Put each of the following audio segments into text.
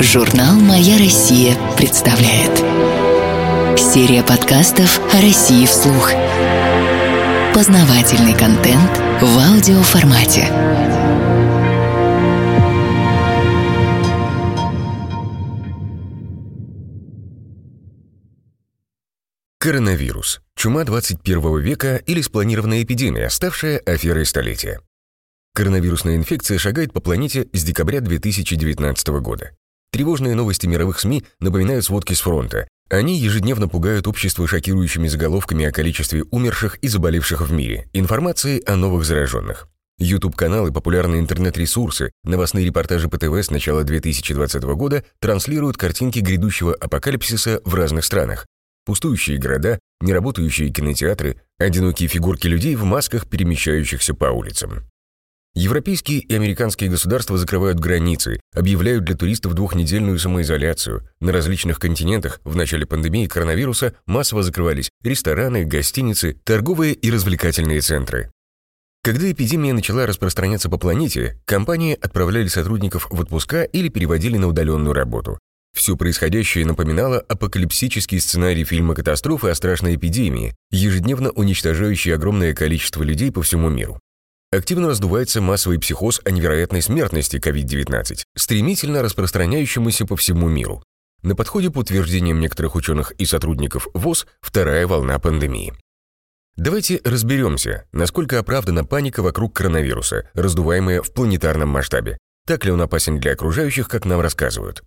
Журнал «Моя Россия» представляет Серия подкастов о России вслух Познавательный контент в аудиоформате Коронавирус. Чума 21 века или спланированная эпидемия, ставшая аферой столетия. Коронавирусная инфекция шагает по планете с декабря 2019 года. Тревожные новости мировых СМИ напоминают сводки с фронта. Они ежедневно пугают общество шокирующими заголовками о количестве умерших и заболевших в мире, информацией о новых зараженных. YouTube-каналы, популярные интернет-ресурсы, новостные репортажи по ТВ с начала 2020 года транслируют картинки грядущего апокалипсиса в разных странах. Пустующие города, неработающие кинотеатры, одинокие фигурки людей в масках, перемещающихся по улицам. Европейские и американские государства закрывают границы, объявляют для туристов двухнедельную самоизоляцию. На различных континентах в начале пандемии коронавируса массово закрывались рестораны, гостиницы, торговые и развлекательные центры. Когда эпидемия начала распространяться по планете, компании отправляли сотрудников в отпуска или переводили на удаленную работу. Все происходящее напоминало апокалипсический сценарий фильма «Катастрофы» о страшной эпидемии, ежедневно уничтожающей огромное количество людей по всему миру. Активно раздувается массовый психоз о невероятной смертности COVID-19, стремительно распространяющемуся по всему миру. На подходе, по утверждениям некоторых ученых и сотрудников ВОЗ, вторая волна пандемии. Давайте разберемся, насколько оправдана паника вокруг коронавируса, раздуваемая в планетарном масштабе. Так ли он опасен для окружающих, как нам рассказывают?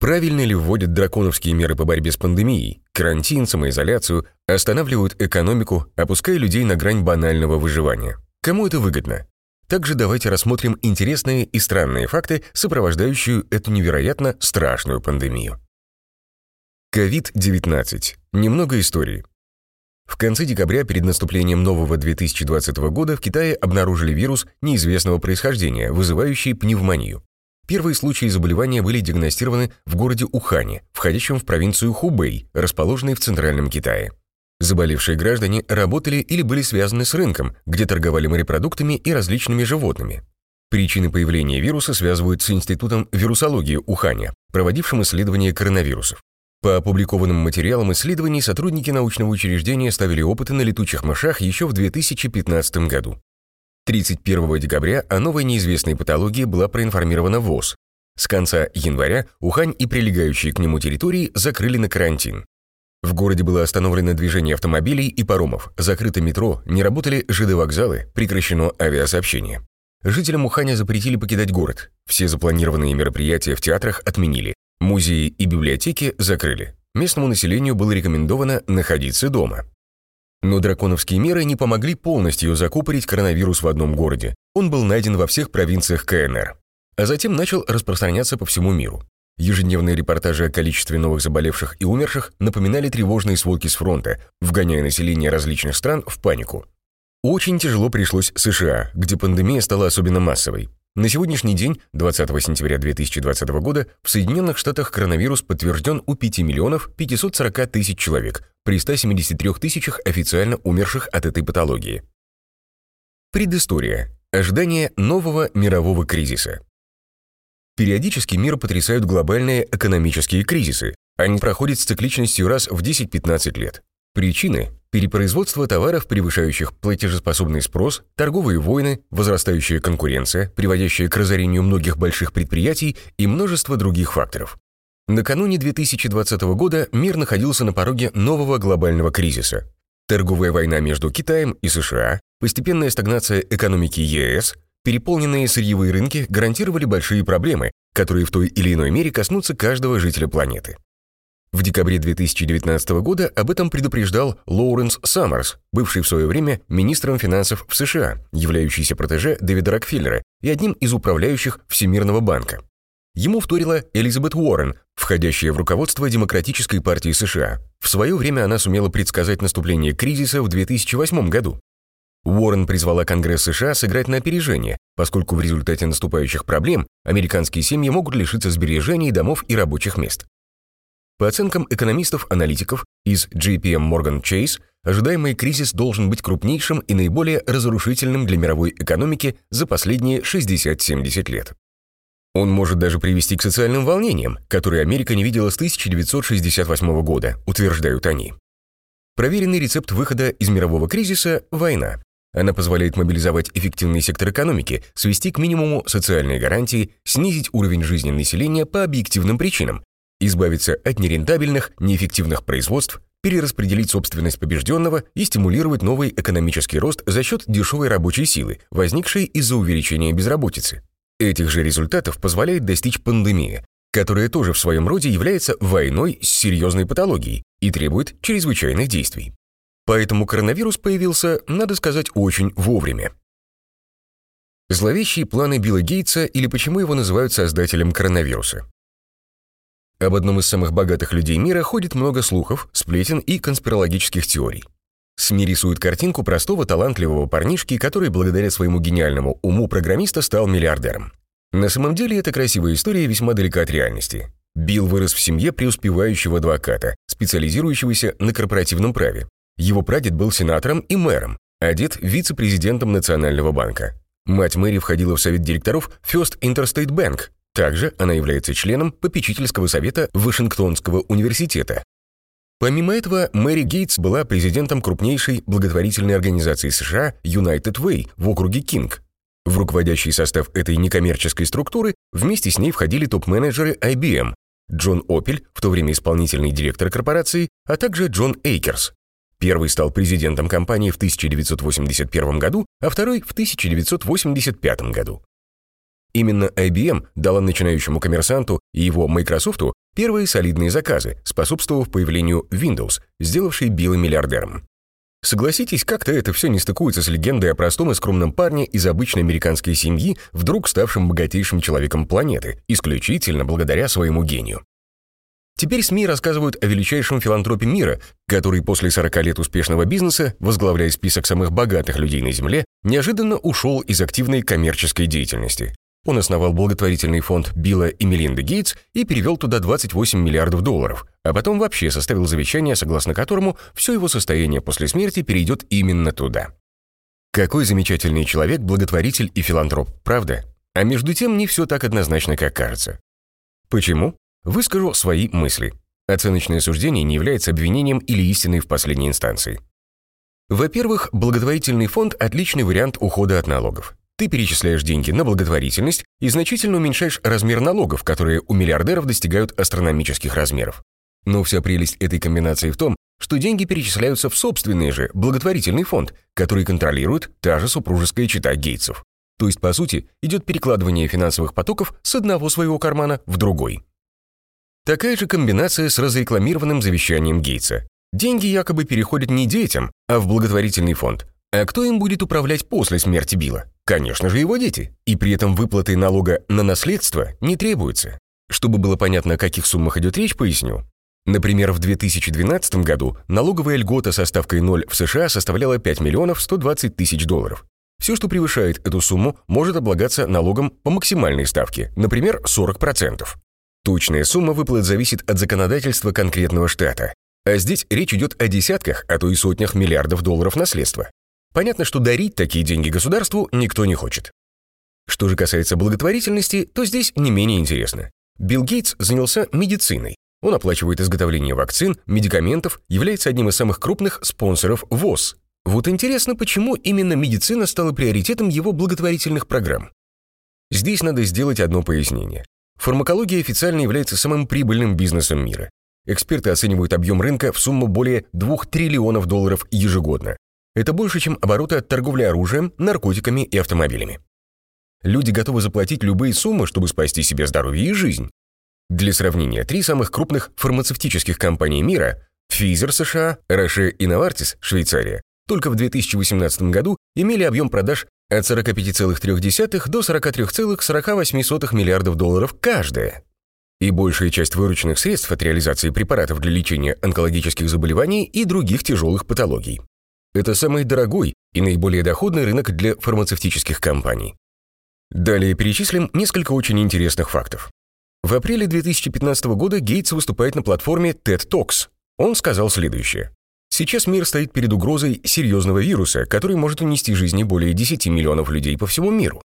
Правильно ли вводят драконовские меры по борьбе с пандемией, карантин, самоизоляцию, останавливают экономику, опуская людей на грань банального выживания? Кому это выгодно? Также давайте рассмотрим интересные и странные факты, сопровождающие эту невероятно страшную пандемию. COVID-19. Немного истории. В конце декабря перед наступлением нового 2020 года в Китае обнаружили вирус неизвестного происхождения, вызывающий пневмонию. Первые случаи заболевания были диагностированы в городе Ухане, входящем в провинцию Хубэй, расположенной в центральном Китае. Заболевшие граждане работали или были связаны с рынком, где торговали морепродуктами и различными животными. Причины появления вируса связывают с Институтом вирусологии Уханя, проводившим исследования коронавирусов. По опубликованным материалам исследований сотрудники научного учреждения ставили опыты на летучих мышах еще в 2015 году. 31 декабря о новой неизвестной патологии была проинформирована ВОЗ. С конца января Ухань и прилегающие к нему территории закрыли на карантин. В городе было остановлено движение автомобилей и паромов, закрыто метро, не работали ЖД-вокзалы, прекращено авиасообщение. Жителям Уханя запретили покидать город. Все запланированные мероприятия в театрах отменили. Музеи и библиотеки закрыли. Местному населению было рекомендовано находиться дома. Но драконовские меры не помогли полностью закупорить коронавирус в одном городе. Он был найден во всех провинциях КНР. А затем начал распространяться по всему миру. Ежедневные репортажи о количестве новых заболевших и умерших напоминали тревожные сводки с фронта, вгоняя население различных стран в панику. Очень тяжело пришлось США, где пандемия стала особенно массовой. На сегодняшний день, 20 сентября 2020 года, в Соединенных Штатах коронавирус подтвержден у 5 миллионов 540 тысяч человек, при 173 тысячах официально умерших от этой патологии. Предыстория. Ожидание нового мирового кризиса. Периодически мир потрясают глобальные экономические кризисы. Они проходят с цикличностью раз в 10-15 лет. Причины – перепроизводство товаров, превышающих платежеспособный спрос, торговые войны, возрастающая конкуренция, приводящая к разорению многих больших предприятий и множество других факторов. Накануне 2020 года мир находился на пороге нового глобального кризиса. Торговая война между Китаем и США, постепенная стагнация экономики ЕС, Переполненные сырьевые рынки гарантировали большие проблемы, которые в той или иной мере коснутся каждого жителя планеты. В декабре 2019 года об этом предупреждал Лоуренс Саммерс, бывший в свое время министром финансов в США, являющийся протеже Дэвида Рокфеллера и одним из управляющих Всемирного банка. Ему вторила Элизабет Уоррен, входящая в руководство Демократической партии США. В свое время она сумела предсказать наступление кризиса в 2008 году. Уоррен призвала Конгресс США сыграть на опережение, поскольку в результате наступающих проблем американские семьи могут лишиться сбережений, домов и рабочих мест. По оценкам экономистов-аналитиков из JPM Morgan Chase, ожидаемый кризис должен быть крупнейшим и наиболее разрушительным для мировой экономики за последние 60-70 лет. Он может даже привести к социальным волнениям, которые Америка не видела с 1968 года, утверждают они. Проверенный рецепт выхода из мирового кризиса – война. Она позволяет мобилизовать эффективный сектор экономики, свести к минимуму социальные гарантии, снизить уровень жизни населения по объективным причинам, избавиться от нерентабельных, неэффективных производств, перераспределить собственность побежденного и стимулировать новый экономический рост за счет дешевой рабочей силы, возникшей из-за увеличения безработицы. Этих же результатов позволяет достичь пандемия, которая тоже в своем роде является войной с серьезной патологией и требует чрезвычайных действий. Поэтому коронавирус появился, надо сказать, очень вовремя. Зловещие планы Билла Гейтса или почему его называют создателем коронавируса. Об одном из самых богатых людей мира ходит много слухов, сплетен и конспирологических теорий. СМИ рисуют картинку простого талантливого парнишки, который благодаря своему гениальному уму программиста стал миллиардером. На самом деле эта красивая история весьма далека от реальности. Билл вырос в семье преуспевающего адвоката, специализирующегося на корпоративном праве. Его прадед был сенатором и мэром, а дед – вице-президентом Национального банка. Мать Мэри входила в совет директоров First Interstate Bank. Также она является членом попечительского совета Вашингтонского университета, Помимо этого, Мэри Гейтс была президентом крупнейшей благотворительной организации США United Way в округе Кинг. В руководящий состав этой некоммерческой структуры вместе с ней входили топ-менеджеры IBM, Джон Опель, в то время исполнительный директор корпорации, а также Джон Эйкерс. Первый стал президентом компании в 1981 году, а второй в 1985 году. Именно IBM дала начинающему коммерсанту и его Microsoft первые солидные заказы, способствовав появлению Windows, сделавшей Билла миллиардером. Согласитесь, как-то это все не стыкуется с легендой о простом и скромном парне из обычной американской семьи, вдруг ставшим богатейшим человеком планеты, исключительно благодаря своему гению. Теперь СМИ рассказывают о величайшем филантропе мира, который после 40 лет успешного бизнеса, возглавляя список самых богатых людей на Земле, неожиданно ушел из активной коммерческой деятельности. Он основал благотворительный фонд Билла и Мелинды Гейтс и перевел туда 28 миллиардов долларов, а потом вообще составил завещание, согласно которому все его состояние после смерти перейдет именно туда. Какой замечательный человек, благотворитель и филантроп, правда? А между тем не все так однозначно, как кажется. Почему? Выскажу свои мысли. Оценочное суждение не является обвинением или истиной в последней инстанции. Во-первых, благотворительный фонд – отличный вариант ухода от налогов. Ты перечисляешь деньги на благотворительность и значительно уменьшаешь размер налогов, которые у миллиардеров достигают астрономических размеров. Но вся прелесть этой комбинации в том, что деньги перечисляются в собственный же благотворительный фонд, который контролирует та же супружеская чита Гейтсов. То есть, по сути, идет перекладывание финансовых потоков с одного своего кармана в другой. Такая же комбинация с разрекламированным завещанием Гейтса. Деньги якобы переходят не детям, а в благотворительный фонд. А кто им будет управлять после смерти Билла? Конечно же, его дети. И при этом выплаты налога на наследство не требуется. Чтобы было понятно, о каких суммах идет речь, поясню. Например, в 2012 году налоговая льгота со ставкой 0 в США составляла 5 миллионов 120 тысяч долларов. Все, что превышает эту сумму, может облагаться налогом по максимальной ставке, например, 40%. Точная сумма выплат зависит от законодательства конкретного штата. А здесь речь идет о десятках, а то и сотнях миллиардов долларов наследства. Понятно, что дарить такие деньги государству никто не хочет. Что же касается благотворительности, то здесь не менее интересно. Билл Гейтс занялся медициной. Он оплачивает изготовление вакцин, медикаментов, является одним из самых крупных спонсоров ВОЗ. Вот интересно, почему именно медицина стала приоритетом его благотворительных программ. Здесь надо сделать одно пояснение. Фармакология официально является самым прибыльным бизнесом мира. Эксперты оценивают объем рынка в сумму более 2 триллионов долларов ежегодно. Это больше, чем обороты от торговли оружием, наркотиками и автомобилями. Люди готовы заплатить любые суммы, чтобы спасти себе здоровье и жизнь. Для сравнения, три самых крупных фармацевтических компании мира – Pfizer США, Roche и Novartis Швейцария – только в 2018 году имели объем продаж от 45,3 до 43,48 миллиардов долларов каждая. И большая часть вырученных средств от реализации препаратов для лечения онкологических заболеваний и других тяжелых патологий. Это самый дорогой и наиболее доходный рынок для фармацевтических компаний. Далее перечислим несколько очень интересных фактов. В апреле 2015 года Гейтс выступает на платформе TED Talks. Он сказал следующее. Сейчас мир стоит перед угрозой серьезного вируса, который может унести жизни более 10 миллионов людей по всему миру.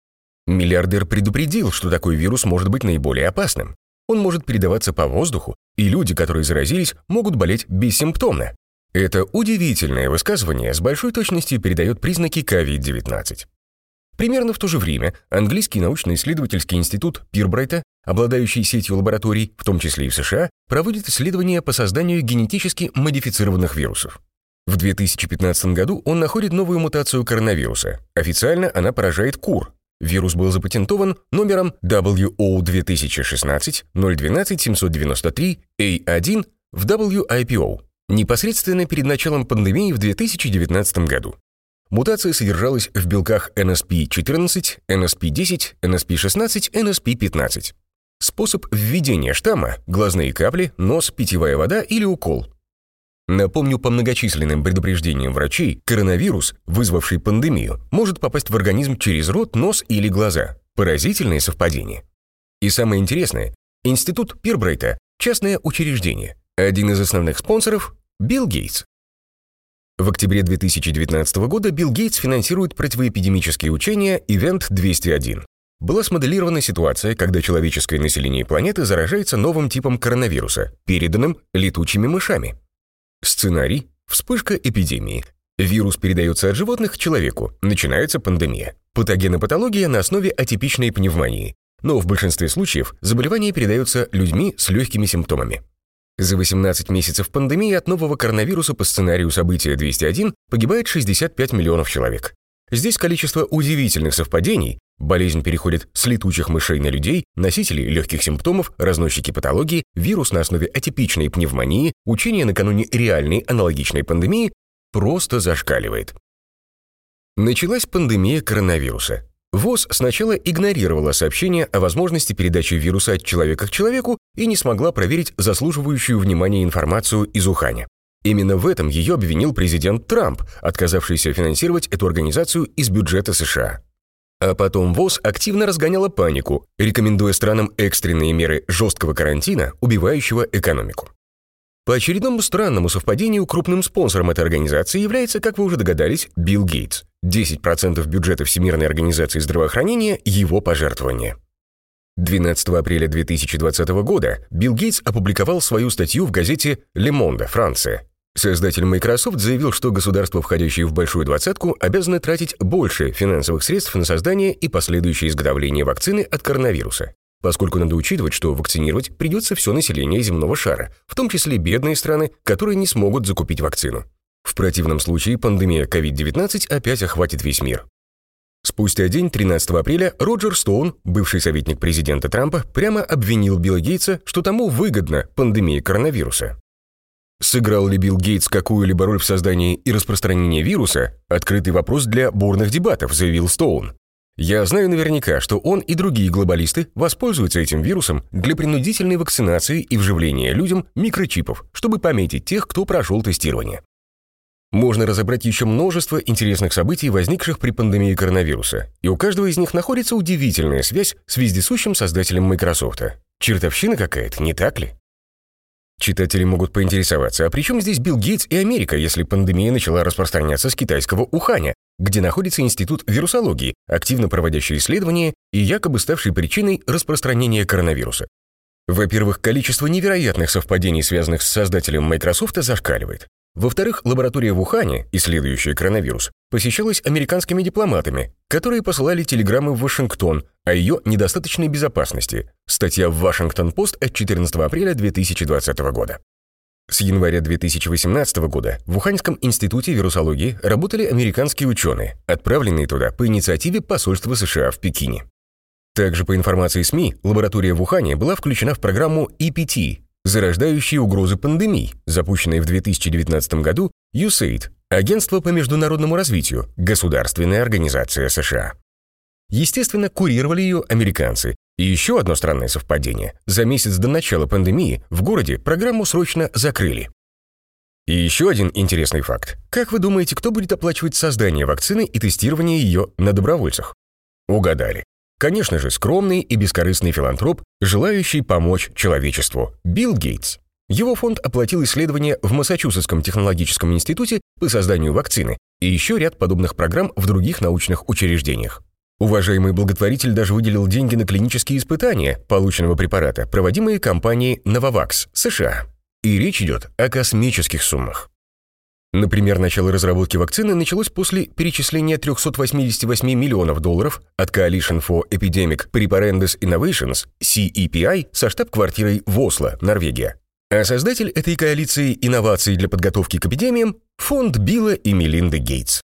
Миллиардер предупредил, что такой вирус может быть наиболее опасным. Он может передаваться по воздуху, и люди, которые заразились, могут болеть бессимптомно. Это удивительное высказывание с большой точностью передает признаки COVID-19. Примерно в то же время английский научно-исследовательский институт Пирбрайта, обладающий сетью лабораторий, в том числе и в США, проводит исследования по созданию генетически модифицированных вирусов. В 2015 году он находит новую мутацию коронавируса. Официально она поражает кур. Вирус был запатентован номером WO2016-012-793-A1 в WIPO непосредственно перед началом пандемии в 2019 году. Мутация содержалась в белках NSP-14, NSP-10, NSP-16, NSP-15. Способ введения штамма – глазные капли, нос, питьевая вода или укол. Напомню, по многочисленным предупреждениям врачей, коронавирус, вызвавший пандемию, может попасть в организм через рот, нос или глаза. Поразительное совпадение. И самое интересное, Институт Пирбрейта – частное учреждение. Один из основных спонсоров – Билл Гейтс. В октябре 2019 года Билл Гейтс финансирует противоэпидемические учения Event 201. Была смоделирована ситуация, когда человеческое население планеты заражается новым типом коронавируса, переданным летучими мышами. Сценарий – вспышка эпидемии. Вирус передается от животных к человеку, начинается пандемия. Патогенопатология на основе атипичной пневмонии. Но в большинстве случаев заболевание передается людьми с легкими симптомами. За 18 месяцев пандемии от нового коронавируса по сценарию события 201 погибает 65 миллионов человек. Здесь количество удивительных совпадений. Болезнь переходит с летучих мышей на людей, носители легких симптомов, разносчики патологии, вирус на основе атипичной пневмонии, учение накануне реальной аналогичной пандемии просто зашкаливает. Началась пандемия коронавируса. ВОЗ сначала игнорировала сообщение о возможности передачи вируса от человека к человеку и не смогла проверить заслуживающую внимания информацию из Уханя. Именно в этом ее обвинил президент Трамп, отказавшийся финансировать эту организацию из бюджета США. А потом ВОЗ активно разгоняла панику, рекомендуя странам экстренные меры жесткого карантина, убивающего экономику. По очередному странному совпадению крупным спонсором этой организации является, как вы уже догадались, Билл Гейтс. 10% бюджета Всемирной организации здравоохранения – его пожертвование. 12 апреля 2020 года Билл Гейтс опубликовал свою статью в газете «Le Monde», Франция. Создатель Microsoft заявил, что государства, входящие в большую двадцатку, обязаны тратить больше финансовых средств на создание и последующее изготовление вакцины от коронавируса поскольку надо учитывать, что вакцинировать придется все население земного шара, в том числе бедные страны, которые не смогут закупить вакцину. В противном случае пандемия COVID-19 опять охватит весь мир. Спустя день, 13 апреля, Роджер Стоун, бывший советник президента Трампа, прямо обвинил Билла Гейтса, что тому выгодна пандемия коронавируса. Сыграл ли Билл Гейтс какую-либо роль в создании и распространении вируса? Открытый вопрос для бурных дебатов, заявил Стоун. Я знаю наверняка, что он и другие глобалисты воспользуются этим вирусом для принудительной вакцинации и вживления людям микрочипов, чтобы пометить тех, кто прошел тестирование. Можно разобрать еще множество интересных событий, возникших при пандемии коронавируса, и у каждого из них находится удивительная связь с вездесущим создателем Microsoft. Чертовщина какая-то, не так ли? Читатели могут поинтересоваться, а при чем здесь Билл Гейтс и Америка, если пандемия начала распространяться с китайского Уханя, где находится Институт вирусологии, активно проводящий исследования и якобы ставший причиной распространения коронавируса? Во-первых, количество невероятных совпадений, связанных с создателем Microsoft, зашкаливает. Во-вторых, лаборатория в Ухане, исследующая коронавирус, посещалась американскими дипломатами, которые посылали телеграммы в Вашингтон о ее недостаточной безопасности. Статья в Вашингтон-Пост от 14 апреля 2020 года. С января 2018 года в Уханьском институте вирусологии работали американские ученые, отправленные туда по инициативе посольства США в Пекине. Также по информации СМИ, лаборатория в Ухане была включена в программу EPT зарождающие угрозы пандемий, запущенные в 2019 году USAID, Агентство по международному развитию, государственная организация США. Естественно, курировали ее американцы. И еще одно странное совпадение. За месяц до начала пандемии в городе программу срочно закрыли. И еще один интересный факт. Как вы думаете, кто будет оплачивать создание вакцины и тестирование ее на добровольцах? Угадали. Конечно же, скромный и бескорыстный филантроп, желающий помочь человечеству – Билл Гейтс. Его фонд оплатил исследования в Массачусетском технологическом институте по созданию вакцины и еще ряд подобных программ в других научных учреждениях. Уважаемый благотворитель даже выделил деньги на клинические испытания полученного препарата, проводимые компанией Novavax, США. И речь идет о космических суммах. Например, начало разработки вакцины началось после перечисления 388 миллионов долларов от Coalition for Epidemic Preparedness Innovations, CEPI, со штаб-квартирой в Осло, Норвегия. А создатель этой коалиции инноваций для подготовки к эпидемиям – фонд Билла и Мелинды Гейтс.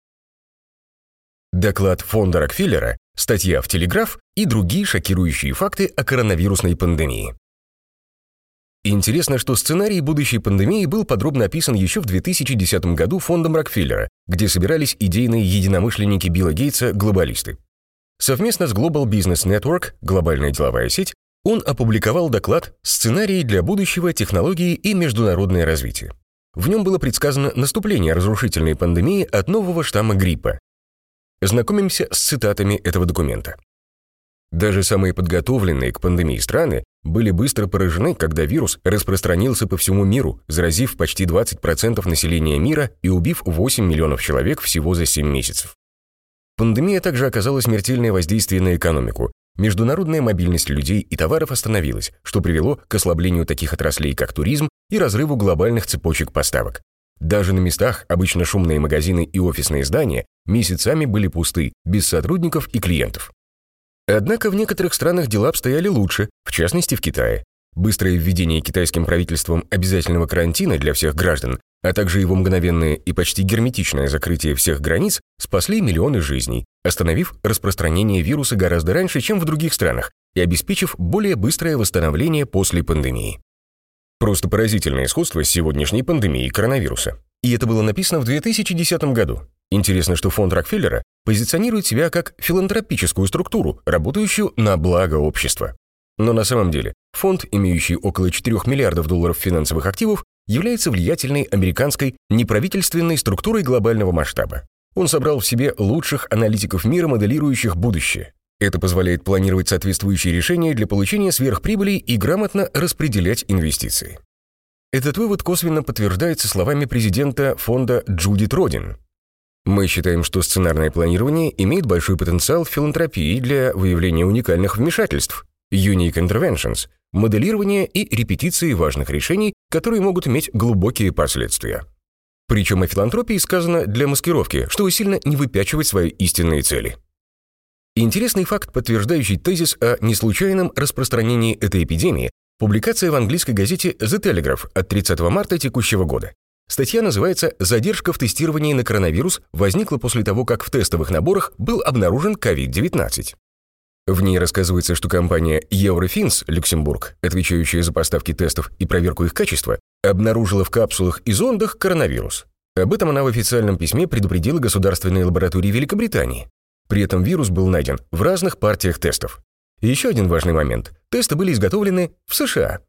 Доклад фонда Рокфеллера, статья в «Телеграф» и другие шокирующие факты о коронавирусной пандемии. Интересно, что сценарий будущей пандемии был подробно описан еще в 2010 году фондом Рокфеллера, где собирались идейные единомышленники Билла Гейтса глобалисты. Совместно с Global Business Network, глобальная деловая сеть, он опубликовал доклад «Сценарии для будущего, технологии и международное развитие». В нем было предсказано наступление разрушительной пандемии от нового штамма гриппа, Знакомимся с цитатами этого документа. Даже самые подготовленные к пандемии страны были быстро поражены, когда вирус распространился по всему миру, заразив почти 20% населения мира и убив 8 миллионов человек всего за 7 месяцев. Пандемия также оказала смертельное воздействие на экономику. Международная мобильность людей и товаров остановилась, что привело к ослаблению таких отраслей, как туризм, и разрыву глобальных цепочек поставок. Даже на местах, обычно шумные магазины и офисные здания, месяцами были пусты, без сотрудников и клиентов. Однако в некоторых странах дела обстояли лучше, в частности в Китае. Быстрое введение китайским правительством обязательного карантина для всех граждан, а также его мгновенное и почти герметичное закрытие всех границ спасли миллионы жизней, остановив распространение вируса гораздо раньше, чем в других странах, и обеспечив более быстрое восстановление после пандемии. Просто поразительное сходство с сегодняшней пандемией коронавируса. И это было написано в 2010 году. Интересно, что фонд Рокфеллера позиционирует себя как филантропическую структуру, работающую на благо общества. Но на самом деле фонд, имеющий около 4 миллиардов долларов финансовых активов, является влиятельной американской неправительственной структурой глобального масштаба. Он собрал в себе лучших аналитиков мира, моделирующих будущее. Это позволяет планировать соответствующие решения для получения сверхприбылей и грамотно распределять инвестиции. Этот вывод косвенно подтверждается словами президента фонда Джудит Родин. Мы считаем, что сценарное планирование имеет большой потенциал в филантропии для выявления уникальных вмешательств, unique interventions, моделирования и репетиции важных решений, которые могут иметь глубокие последствия. Причем о филантропии сказано для маскировки, чтобы сильно не выпячивать свои истинные цели. Интересный факт, подтверждающий тезис о неслучайном распространении этой эпидемии, публикация в английской газете The Telegraph от 30 марта текущего года. Статья называется «Задержка в тестировании на коронавирус возникла после того, как в тестовых наборах был обнаружен COVID-19». В ней рассказывается, что компания Eurofins Люксембург, отвечающая за поставки тестов и проверку их качества, обнаружила в капсулах и зондах коронавирус. Об этом она в официальном письме предупредила государственные лаборатории Великобритании. При этом вирус был найден в разных партиях тестов. Еще один важный момент. Тесты были изготовлены в США.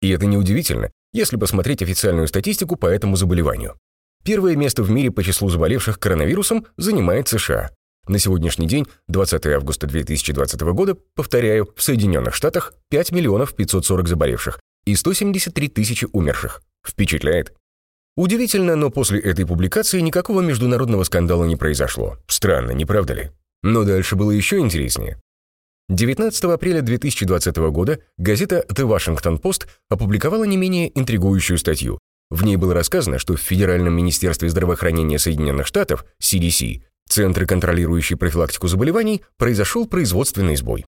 И это неудивительно, если посмотреть официальную статистику по этому заболеванию. Первое место в мире по числу заболевших коронавирусом занимает США. На сегодняшний день, 20 августа 2020 года, повторяю, в Соединенных Штатах 5 миллионов 540 заболевших и 173 тысячи умерших. Впечатляет? Удивительно, но после этой публикации никакого международного скандала не произошло. Странно, не правда ли? Но дальше было еще интереснее. 19 апреля 2020 года газета The Washington Post опубликовала не менее интригующую статью. В ней было рассказано, что в Федеральном министерстве здравоохранения Соединенных Штатов, CDC, Центры, контролирующие профилактику заболеваний, произошел производственный сбой.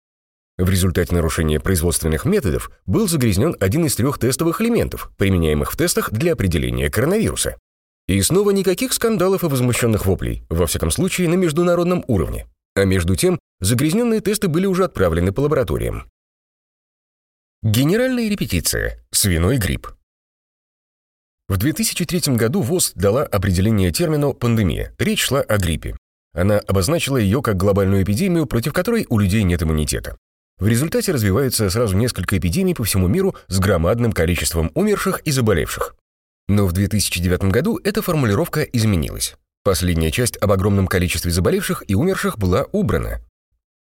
В результате нарушения производственных методов был загрязнен один из трех тестовых элементов, применяемых в тестах для определения коронавируса. И снова никаких скандалов и возмущенных воплей, во всяком случае на международном уровне. А между тем, загрязненные тесты были уже отправлены по лабораториям. Генеральная репетиция. Свиной грипп. В 2003 году ВОЗ дала определение термину «пандемия». Речь шла о гриппе. Она обозначила ее как глобальную эпидемию, против которой у людей нет иммунитета. В результате развиваются сразу несколько эпидемий по всему миру с громадным количеством умерших и заболевших. Но в 2009 году эта формулировка изменилась. Последняя часть об огромном количестве заболевших и умерших была убрана.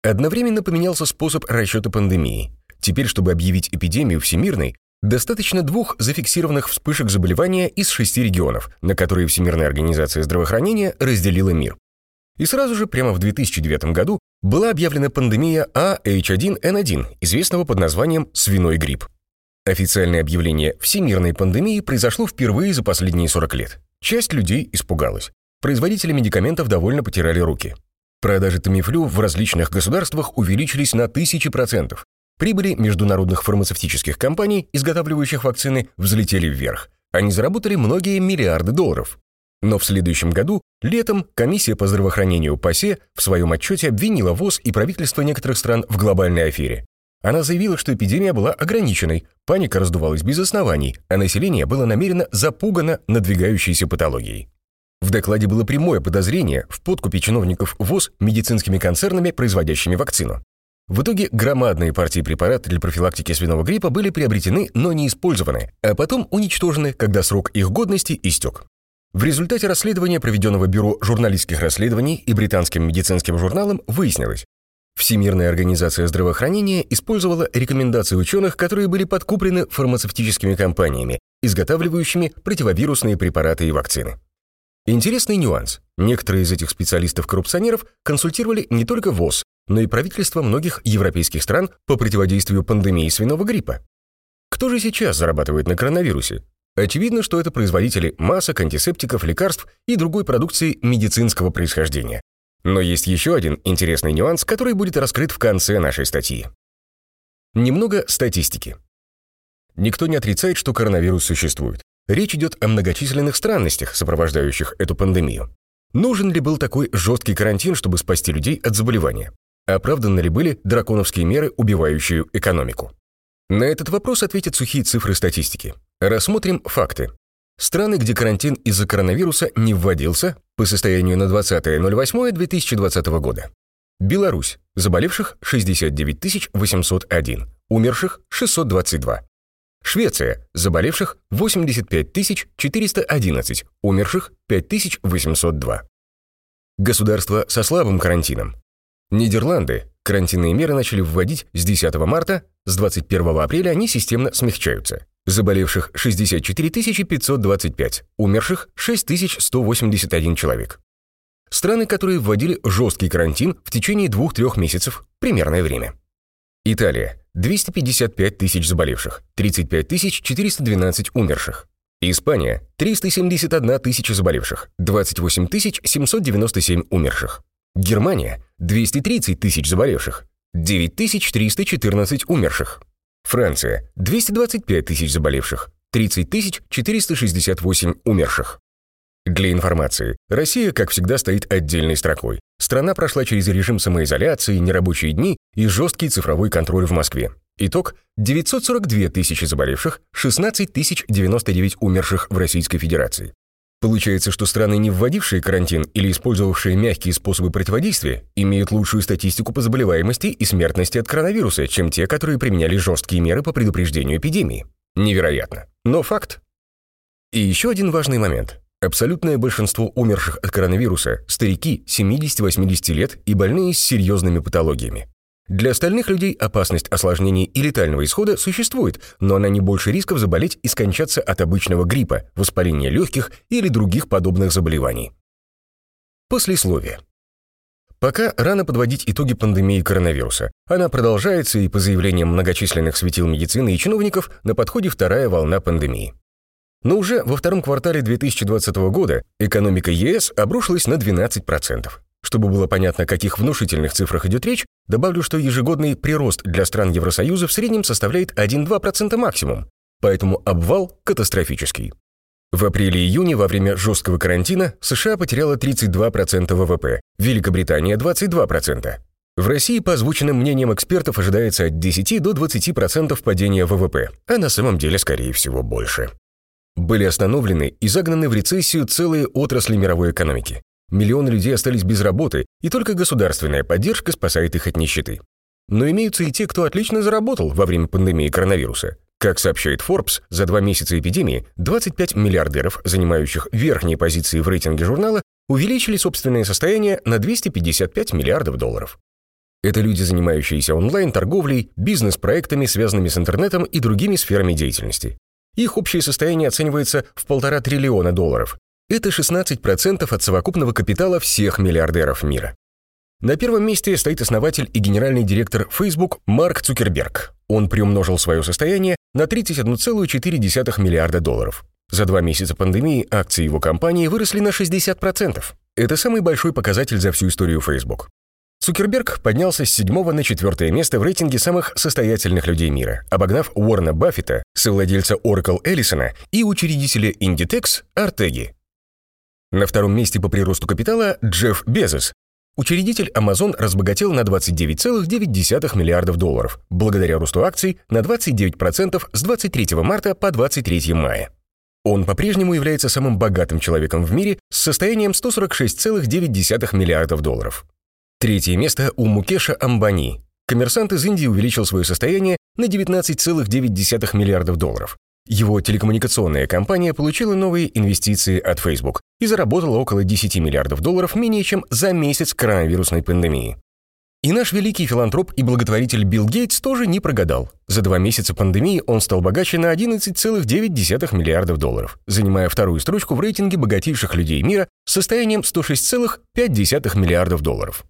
Одновременно поменялся способ расчета пандемии. Теперь, чтобы объявить эпидемию всемирной, достаточно двух зафиксированных вспышек заболевания из шести регионов, на которые Всемирная организация здравоохранения разделила мир. И сразу же, прямо в 2009 году, была объявлена пандемия AH1N1, известного под названием свиной грипп. Официальное объявление всемирной пандемии произошло впервые за последние 40 лет. Часть людей испугалась. Производители медикаментов довольно потирали руки. Продажи Тамифлю в различных государствах увеличились на тысячи процентов. Прибыли международных фармацевтических компаний, изготавливающих вакцины, взлетели вверх. Они заработали многие миллиарды долларов. Но в следующем году, летом, Комиссия по здравоохранению ПАСЕ в своем отчете обвинила ВОЗ и правительство некоторых стран в глобальной афере. Она заявила, что эпидемия была ограниченной, паника раздувалась без оснований, а население было намеренно запугано надвигающейся патологией. В докладе было прямое подозрение в подкупе чиновников ВОЗ медицинскими концернами, производящими вакцину. В итоге громадные партии препаратов для профилактики свиного гриппа были приобретены, но не использованы, а потом уничтожены, когда срок их годности истек. В результате расследования, проведенного Бюро журналистских расследований и британским медицинским журналом, выяснилось, Всемирная организация здравоохранения использовала рекомендации ученых, которые были подкуплены фармацевтическими компаниями, изготавливающими противовирусные препараты и вакцины. Интересный нюанс. Некоторые из этих специалистов-коррупционеров консультировали не только ВОЗ, но и правительства многих европейских стран по противодействию пандемии свиного гриппа. Кто же сейчас зарабатывает на коронавирусе? Очевидно, что это производители масок, антисептиков, лекарств и другой продукции медицинского происхождения. Но есть еще один интересный нюанс, который будет раскрыт в конце нашей статьи. Немного статистики. Никто не отрицает, что коронавирус существует. Речь идет о многочисленных странностях, сопровождающих эту пандемию. Нужен ли был такой жесткий карантин, чтобы спасти людей от заболевания? Оправданы ли были драконовские меры, убивающие экономику? На этот вопрос ответят сухие цифры статистики. Рассмотрим факты. Страны, где карантин из-за коронавируса не вводился по состоянию на 20.08.2020 года. Беларусь. Заболевших 69 801, умерших 622. Швеция. Заболевших 85 411, умерших 5802. Государства со слабым карантином. Нидерланды. Карантинные меры начали вводить с 10 марта, с 21 апреля они системно смягчаются. Заболевших 64 525, умерших 6181 человек. Страны, которые вводили жесткий карантин в течение 2-3 месяцев, примерное время. Италия. 255 тысяч заболевших, 35 412 умерших. Испания. 371 тысяча заболевших, 28 797 умерших. Германия. 230 тысяч заболевших, 9314 умерших. Франция – 225 тысяч заболевших, 30 468 умерших. Для информации, Россия, как всегда, стоит отдельной строкой. Страна прошла через режим самоизоляции, нерабочие дни и жесткий цифровой контроль в Москве. Итог – 942 тысячи заболевших, 16 099 умерших в Российской Федерации. Получается, что страны, не вводившие карантин или использовавшие мягкие способы противодействия, имеют лучшую статистику по заболеваемости и смертности от коронавируса, чем те, которые применяли жесткие меры по предупреждению эпидемии. Невероятно. Но факт. И еще один важный момент. Абсолютное большинство умерших от коронавируса – старики 70-80 лет и больные с серьезными патологиями. Для остальных людей опасность осложнений и летального исхода существует, но она не больше рисков заболеть и скончаться от обычного гриппа, воспаления легких или других подобных заболеваний. Послесловие. Пока рано подводить итоги пандемии коронавируса. Она продолжается, и по заявлениям многочисленных светил медицины и чиновников на подходе вторая волна пандемии. Но уже во втором квартале 2020 года экономика ЕС обрушилась на 12%. Чтобы было понятно, о каких внушительных цифрах идет речь, добавлю, что ежегодный прирост для стран Евросоюза в среднем составляет 1-2% максимум, поэтому обвал катастрофический. В апреле-июне во время жесткого карантина США потеряла 32% ВВП, Великобритания – 22%. В России, по озвученным мнениям экспертов, ожидается от 10 до 20% падения ВВП, а на самом деле, скорее всего, больше. Были остановлены и загнаны в рецессию целые отрасли мировой экономики. Миллионы людей остались без работы, и только государственная поддержка спасает их от нищеты. Но имеются и те, кто отлично заработал во время пандемии коронавируса. Как сообщает Forbes, за два месяца эпидемии 25 миллиардеров, занимающих верхние позиции в рейтинге журнала, увеличили собственное состояние на 255 миллиардов долларов. Это люди, занимающиеся онлайн-торговлей, бизнес-проектами, связанными с интернетом и другими сферами деятельности. Их общее состояние оценивается в полтора триллиона долларов, Это 16% от совокупного капитала всех миллиардеров мира. На первом месте стоит основатель и генеральный директор Facebook Марк Цукерберг. Он приумножил свое состояние на 31,4 миллиарда долларов. За два месяца пандемии акции его компании выросли на 60%. Это самый большой показатель за всю историю Facebook. Цукерберг поднялся с седьмого на четвертое место в рейтинге самых состоятельных людей мира, обогнав Уоррена Баффета, совладельца Oracle Эллисона и учредителя Inditex Артеги. На втором месте по приросту капитала Джефф Безос. Учредитель Amazon разбогател на 29,9 миллиардов долларов, благодаря росту акций на 29% с 23 марта по 23 мая. Он по-прежнему является самым богатым человеком в мире с состоянием 146,9 миллиардов долларов. Третье место у Мукеша Амбани. Коммерсант из Индии увеличил свое состояние на 19,9 миллиардов долларов. Его телекоммуникационная компания получила новые инвестиции от Facebook и заработала около 10 миллиардов долларов менее чем за месяц коронавирусной пандемии. И наш великий филантроп и благотворитель Билл Гейтс тоже не прогадал. За два месяца пандемии он стал богаче на 11,9 миллиардов долларов, занимая вторую строчку в рейтинге богатейших людей мира с состоянием 106,5 миллиардов долларов.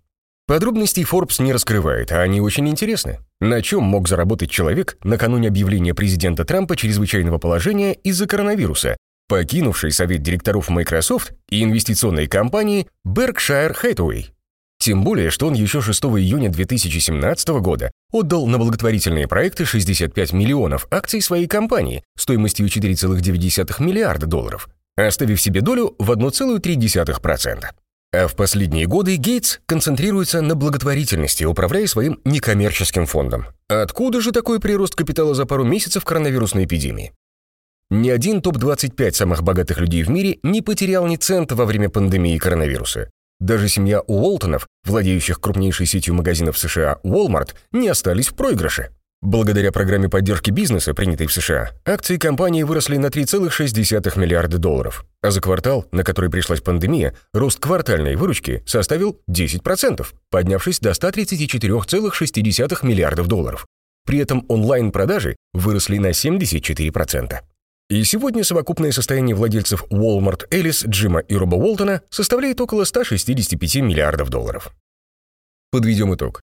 Подробностей Forbes не раскрывает, а они очень интересны. На чем мог заработать человек накануне объявления президента Трампа чрезвычайного положения из-за коронавируса, покинувший совет директоров Microsoft и инвестиционной компании Berkshire Hathaway? Тем более, что он еще 6 июня 2017 года отдал на благотворительные проекты 65 миллионов акций своей компании стоимостью 4,9 миллиарда долларов, оставив себе долю в 1,3%. А в последние годы Гейтс концентрируется на благотворительности, управляя своим некоммерческим фондом. Откуда же такой прирост капитала за пару месяцев коронавирусной эпидемии? Ни один топ-25 самых богатых людей в мире не потерял ни цента во время пандемии коронавируса. Даже семья Уолтонов, владеющих крупнейшей сетью магазинов США Walmart, не остались в проигрыше. Благодаря программе поддержки бизнеса, принятой в США, акции компании выросли на 3,6 миллиарда долларов, а за квартал, на который пришлась пандемия, рост квартальной выручки составил 10%, поднявшись до 134,6 миллиардов долларов. При этом онлайн-продажи выросли на 74%. И сегодня совокупное состояние владельцев Walmart Элис, Джима и Роба Уолтона составляет около 165 миллиардов долларов. Подведем итог.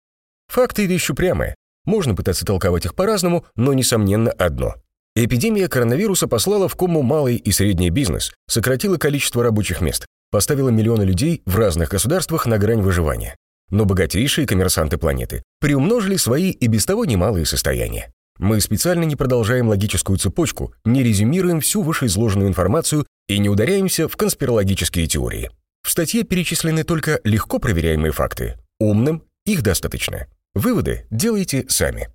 Факты – вещь упрямая. Можно пытаться толковать их по-разному, но несомненно одно. Эпидемия коронавируса послала в кому малый и средний бизнес, сократила количество рабочих мест, поставила миллионы людей в разных государствах на грань выживания. Но богатейшие коммерсанты планеты приумножили свои и без того немалые состояния. Мы специально не продолжаем логическую цепочку, не резюмируем всю вышеизложенную информацию и не ударяемся в конспирологические теории. В статье перечислены только легко проверяемые факты. Умным их достаточно. Выводы делайте сами.